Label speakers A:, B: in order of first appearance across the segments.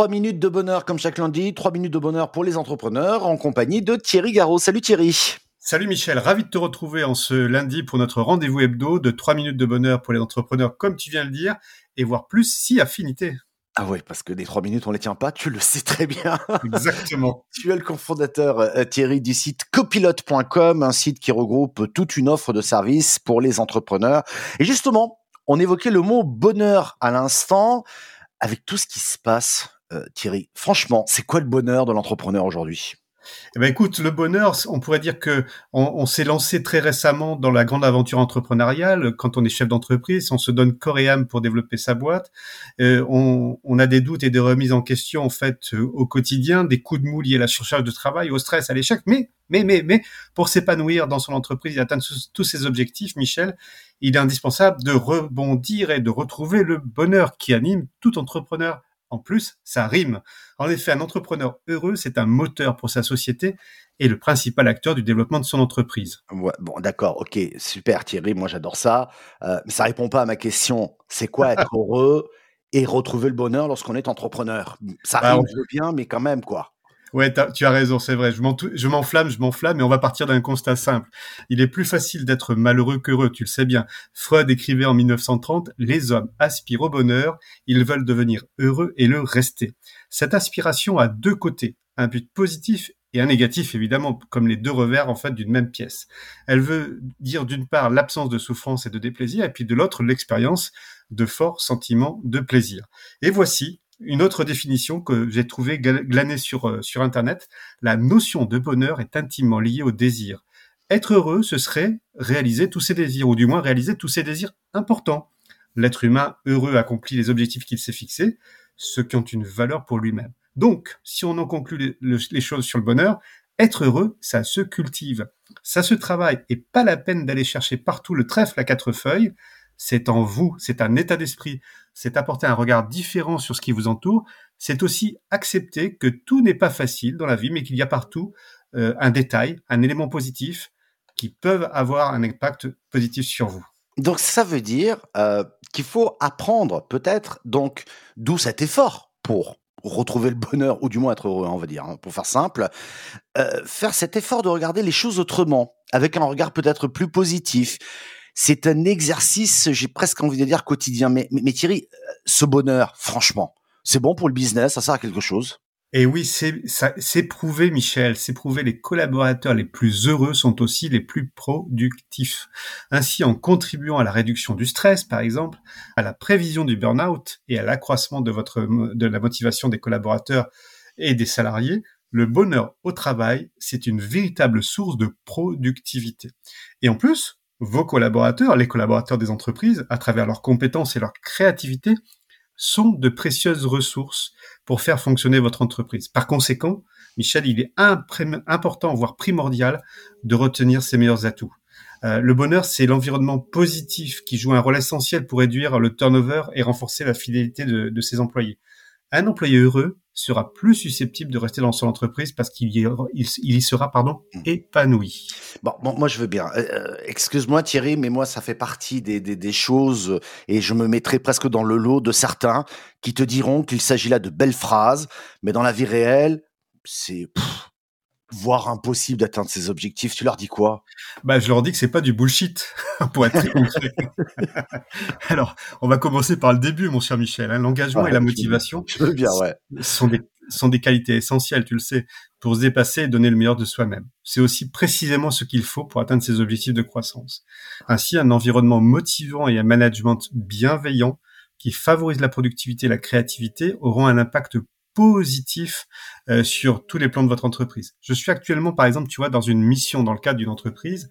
A: 3 minutes de bonheur comme chaque lundi, 3 minutes de bonheur pour les entrepreneurs en compagnie de Thierry Garot. Salut Thierry.
B: Salut Michel, ravi de te retrouver en ce lundi pour notre rendez-vous hebdo de 3 minutes de bonheur pour les entrepreneurs comme tu viens de le dire et voir plus si affinité.
A: Ah oui, parce que les 3 minutes, on les tient pas, tu le sais très bien.
B: Exactement.
A: tu es le cofondateur, euh, Thierry, du site copilote.com, un site qui regroupe toute une offre de services pour les entrepreneurs. Et justement, on évoquait le mot bonheur à l'instant avec tout ce qui se passe, euh, Thierry, franchement, c'est quoi le bonheur de l'entrepreneur aujourd'hui?
B: Eh ben écoute, le bonheur, on pourrait dire que on, s'est lancé très récemment dans la grande aventure entrepreneuriale. Quand on est chef d'entreprise, on se donne corps et âme pour développer sa boîte. Euh, on, a des doutes et des remises en question en fait euh, au quotidien, des coups de mou liés à la surcharge de travail, au stress, à l'échec. Mais mais mais mais pour s'épanouir dans son entreprise et atteindre tous ses objectifs, Michel, il est indispensable de rebondir et de retrouver le bonheur qui anime tout entrepreneur en plus, ça rime. En effet, un entrepreneur heureux, c'est un moteur pour sa société et le principal acteur du développement de son entreprise.
A: Ouais, bon, d'accord, ok, super Thierry, moi j'adore ça. Euh, mais ça répond pas à ma question. C'est quoi être heureux et retrouver le bonheur lorsqu'on est entrepreneur? Ça bah, rime bien, mais quand même, quoi.
B: Ouais, tu as raison, c'est vrai. Je m'enflamme, je m'enflamme, mais on va partir d'un constat simple. Il est plus facile d'être malheureux qu'heureux, tu le sais bien. Freud écrivait en 1930, les hommes aspirent au bonheur, ils veulent devenir heureux et le rester. Cette aspiration a deux côtés, un but positif et un négatif, évidemment, comme les deux revers, en fait, d'une même pièce. Elle veut dire, d'une part, l'absence de souffrance et de déplaisir, et puis de l'autre, l'expérience de forts sentiments de plaisir. Et voici, une autre définition que j'ai trouvée glanée sur, euh, sur Internet, la notion de bonheur est intimement liée au désir. Être heureux, ce serait réaliser tous ses désirs, ou du moins réaliser tous ses désirs importants. L'être humain heureux accomplit les objectifs qu'il s'est fixés, ceux qui ont une valeur pour lui-même. Donc, si on en conclut les, choses sur le bonheur, être heureux, ça se cultive, ça se travaille, et pas la peine d'aller chercher partout le trèfle à quatre feuilles, c'est en vous, c'est un état d'esprit, c'est apporter un regard différent sur ce qui vous entoure, c'est aussi accepter que tout n'est pas facile dans la vie, mais qu'il y a partout euh, un détail, un élément positif qui peuvent avoir un impact positif sur vous.
A: Donc ça veut dire euh, qu'il faut apprendre peut-être, donc d'où cet effort pour retrouver le bonheur, ou du moins être heureux, hein, on va dire, hein, pour faire simple, euh, faire cet effort de regarder les choses autrement, avec un regard peut-être plus positif, c'est un exercice, j'ai presque envie de dire quotidien. Mais, Thierry, euh, ce bonheur, franchement, c'est bon pour le business, ça sert à quelque chose?
B: Et oui, c'est prouvé, Michel, c'est prouvé, les collaborateurs les plus heureux sont aussi les plus productifs. Ainsi, en contribuant à la réduction du stress, par exemple, à la prévision du burn-out et à l'accroissement de, votre, de la motivation des collaborateurs et des salariés, le bonheur au travail, c'est une véritable source de productivité. Et en plus, vos collaborateurs, les collaborateurs des entreprises, à travers leurs compétences et leur créativité, sont de précieuses ressources pour faire fonctionner votre entreprise. Par conséquent, Michel, il est important, voire primordial, de retenir ses meilleurs atouts. Euh, le bonheur, c'est l'environnement positif qui joue un rôle essentiel pour réduire le turnover et renforcer la fidélité de, de ses employés. Un employé heureux sera plus susceptible de rester dans son entreprise parce qu'il y, il, y sera pardon mmh. épanoui.
A: Bon, bon, moi je veux bien. Euh, euh, excuse-moi Thierry, mais moi ça fait partie des, des, des, choses et je me mettrai presque dans le lot de certains qui te diront qu'il s'agit là de belles phrases, mais dans la vie réelle, c'est voire impossible d'atteindre ses objectifs. Tu leur dis quoi?
B: Bah, je leur dis que c'est pas du bullshit, pour être très. Alors, on va commencer par le début, mon cher Michel. Hein. L'engagement et la motivation
A: je veux bien, ouais.
B: sont des sont des qualités essentielles, tu le sais, pour se dépasser et donner le meilleur de soi-même. C'est aussi précisément ce qu'il faut pour atteindre ses objectifs de croissance. Ainsi, un environnement motivant et un management bienveillant qui favorise la productivité et la créativité auront un impact positif euh, sur tous les plans de votre entreprise. Je suis actuellement, par exemple, tu vois, dans une mission dans le cadre d'une entreprise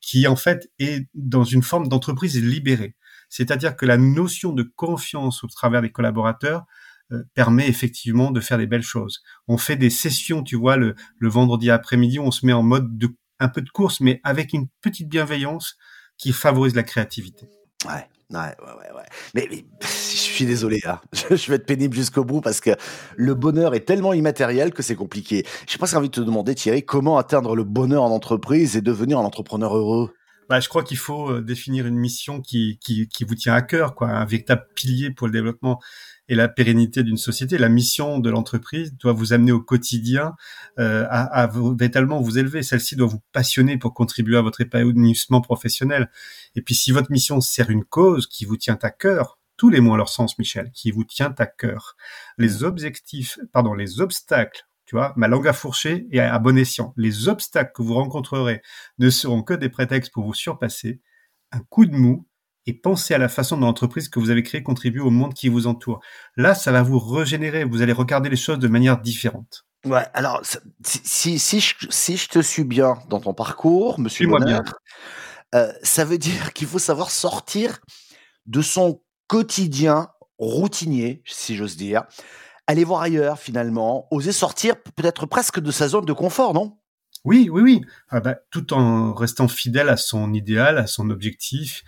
B: qui, en fait, est dans une forme d'entreprise libérée. C'est-à-dire que la notion de confiance au travers des collaborateurs euh, permet effectivement de faire des belles choses. On fait des sessions, tu vois, le, le vendredi après-midi, on se met en mode de un peu de course, mais avec une petite bienveillance qui favorise la créativité.
A: Ouais, ouais, ouais, ouais. Mais, je suis désolé, hein. je vais être pénible jusqu'au bout parce que le bonheur est tellement immatériel que c'est compliqué. J'ai presque envie de te demander, Thierry, comment atteindre le bonheur en entreprise et devenir un entrepreneur heureux?
B: Bah, je crois qu'il faut euh, définir une mission qui, qui, qui vous tient à cœur, quoi, un véritable pilier pour le développement et la pérennité d'une société. La mission de l'entreprise doit vous amener au quotidien euh, à, à véritablement vous élever. Celle-ci doit vous passionner pour contribuer à votre épanouissement professionnel. Et puis si votre mission sert une cause qui vous tient à cœur, tous les mots en leur sens, Michel, qui vous tient à cœur. Les objectifs, pardon, les obstacles tu vois, ma langue à fourcher et à bon escient. Les obstacles que vous rencontrerez ne seront que des prétextes pour vous surpasser. Un coup de mou et pensez à la façon dont l'entreprise que vous avez créée contribue au monde qui vous entoure. Là, ça va vous régénérer. Vous allez regarder les choses de manière différente.
A: Ouais, alors si, si, je, si je te suis bien dans ton parcours, monsieur moi bien. Euh, ça veut dire qu'il faut savoir sortir de son quotidien routinier, si j'ose dire, aller voir ailleurs finalement, oser sortir peut-être presque de sa zone de confort, non?
B: Oui, oui, oui. Ah bah, tout en restant fidèle à son idéal, à son objectif,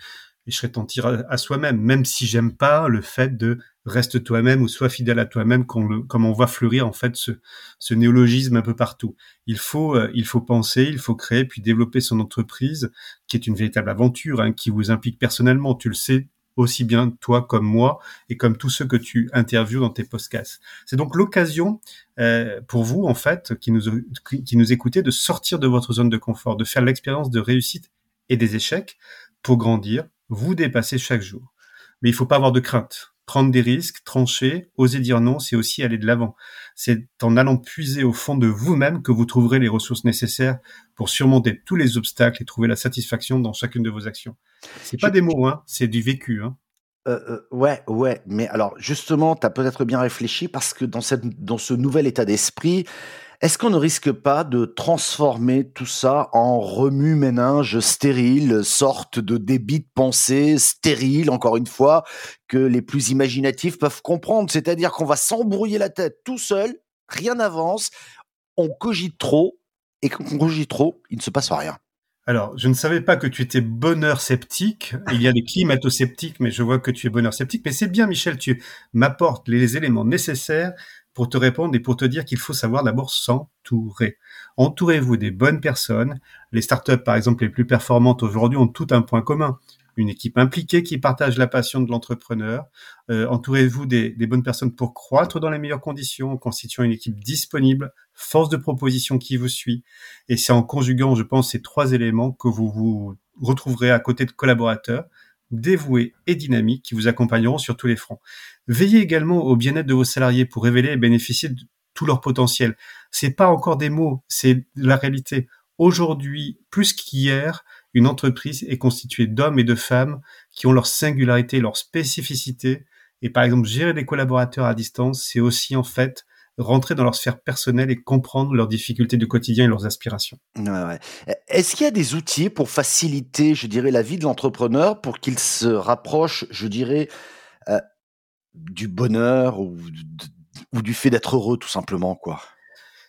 B: et je serais tentir à, soi-même, même si j'aime pas le fait de reste toi-même ou sois fidèle à toi-même, comme on voit fleurir en fait ce, ce néologisme un peu partout. Il faut, euh, il faut penser, il faut créer, puis développer son entreprise, qui est une véritable aventure, hein, qui vous implique personnellement. Tu le sais aussi bien toi comme moi et comme tous ceux que tu interviews dans tes podcasts. C'est donc l'occasion euh, pour vous, en fait, qui nous, qui nous écoutez, de sortir de votre zone de confort, de faire l'expérience de réussite et des échecs pour grandir, vous dépasser chaque jour. Mais il faut pas avoir de crainte. Prendre des risques, trancher, oser dire non, c'est aussi aller de l'avant. C'est en allant puiser au fond de vous-même que vous trouverez les ressources nécessaires pour surmonter tous les obstacles et trouver la satisfaction dans chacune de vos actions. C'est pas des mots, hein, c'est du vécu. Hein.
A: Euh, euh, ouais, ouais, mais alors justement, tu as peut-être bien réfléchi parce que dans, cette, dans ce nouvel état d'esprit, est-ce qu'on ne risque pas de transformer tout ça en remue-ménage stérile, sorte de débit de pensée stérile, encore une fois, que les plus imaginatifs peuvent comprendre? C'est-à-dire qu'on va s'embrouiller la tête tout seul, rien n'avance, on cogite trop, et quand on cogite trop, il ne se passe rien.
B: Alors, je ne savais pas que tu étais bonheur sceptique. Il y a des climato-sceptiques, mais je vois que tu es bonheur sceptique. Mais c'est bien, Michel, tu m'apportes les éléments nécessaires pour te répondre et pour te dire qu'il faut savoir d'abord s'entourer. Entourez-vous des bonnes personnes. Les startups, par exemple, les plus performantes aujourd'hui ont tout un point commun une équipe impliquée qui partage la passion de l'entrepreneur. Euh, entourez-vous des, bonnes personnes pour croître dans les meilleures conditions, en constituant une équipe disponible, force de proposition qui vous suit. Et c'est en conjuguant, je pense, ces trois éléments que vous vous retrouverez à côté de collaborateurs dévoués et dynamiques qui vous accompagneront sur tous les fronts. Veillez également au bien-être de vos salariés pour révéler et bénéficier de tout leur potentiel. C'est pas encore des mots, c'est la réalité. Aujourd'hui, plus qu'hier, une entreprise est constituée d'hommes et de femmes qui ont leur singularité, leur spécificité. Et par exemple, gérer des collaborateurs à distance, c'est aussi en fait rentrer dans leur sphère personnelle et comprendre leurs difficultés du quotidien et leurs aspirations.
A: Est-ce qu'il y a des outils pour faciliter, je dirais, la vie de l'entrepreneur pour qu'il se rapproche, je dirais, euh, du bonheur ou, ou du fait d'être heureux, tout simplement, quoi?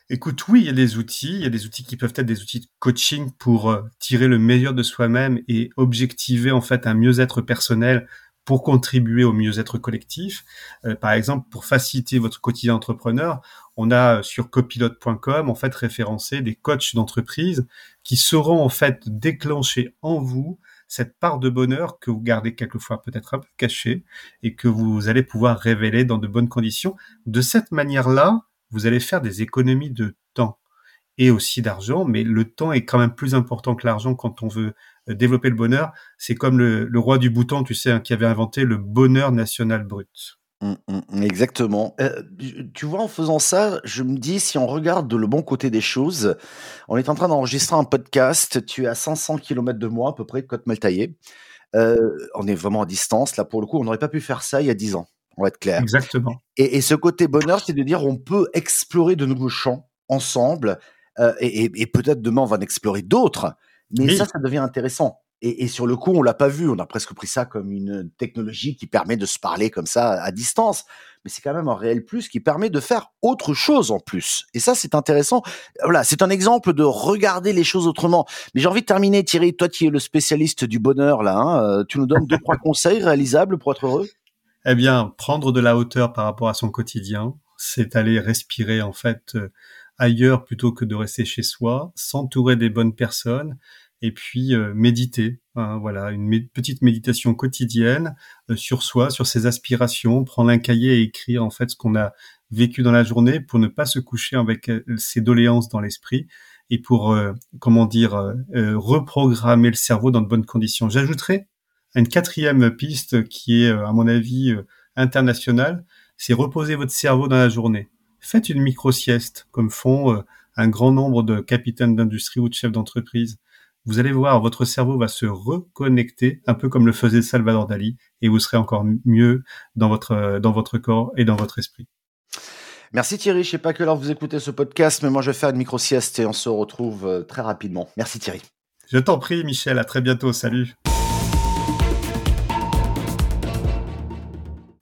B: Écoute, oui, il y a des outils. Il y a des outils qui peuvent être des outils de coaching pour euh, tirer le meilleur de soi-même et objectiver en fait un mieux-être personnel pour contribuer au mieux-être collectif. Euh, par exemple, pour faciliter votre quotidien entrepreneur, on a euh, sur copilote.com en fait référencé des coachs d'entreprise qui sauront en fait déclencher en vous cette part de bonheur que vous gardez quelquefois peut-être un peu cachée et que vous allez pouvoir révéler dans de bonnes conditions. De cette manière-là, vous allez faire des économies de temps et aussi d'argent, mais le temps est quand même plus important que l'argent quand on veut euh, développer le bonheur. C'est comme le, roi du bouton, tu sais, hein, qui avait inventé le bonheur national brut.
A: Mmh, mmh, exactement. Euh, tu vois, en faisant ça, je me dis, si on regarde le bon côté des choses, on est en train d'enregistrer un podcast, tu es à 500 km de moi, à peu près, de Côte-Maltaillé. Euh, on est vraiment à distance, là, pour le coup, on n'aurait pas pu faire ça il y a 10 ans on va être clair.
B: Exactement.
A: Et, ce côté bonheur, c'est de dire on peut explorer de nouveaux champs ensemble, euh, et, peut-être demain on va en explorer d'autres. Mais ça, ça devient intéressant. Et, sur le coup, on l'a pas vu. On a presque pris ça comme une technologie qui permet de se parler comme ça à distance. Mais c'est quand même un réel plus qui permet de faire autre chose en plus. Et ça, c'est intéressant. Voilà, c'est un exemple de regarder les choses autrement. Mais j'ai envie de terminer, Thierry. Toi, qui es le spécialiste du bonheur là, hein, euh, tu nous donnes deux trois conseils réalisables pour être heureux?
B: Eh bien, prendre de la hauteur par rapport à son quotidien, c'est aller respirer en fait euh, ailleurs plutôt que de rester chez soi, s'entourer des bonnes personnes, et puis euh, méditer. Hein, voilà, une petite méditation quotidienne euh, sur soi, sur ses aspirations, prendre un cahier et écrire en fait ce qu'on a vécu dans la journée pour ne pas se coucher avec ses doléances dans l'esprit et pour comment dire reprogrammer le cerveau dans de bonnes conditions. J'ajouterai une quatrième piste qui est à mon avis internationale, c'est reposer votre cerveau dans la journée. Faites une micro-sieste, comme font un grand nombre de capitaines d'industrie ou de chefs d'entreprise. Vous allez voir, votre cerveau va se reconnecter, un peu comme le faisait Salvador Dali, et vous serez encore mieux dans votre, dans votre corps et dans votre esprit.
A: Merci Thierry, je sais pas que l'heure vous écoutez ce podcast, mais moi je vais faire une micro-sieste et on se retrouve euh, très rapidement. Merci Thierry.
B: Je t'en prie Michel, à très bientôt, salut.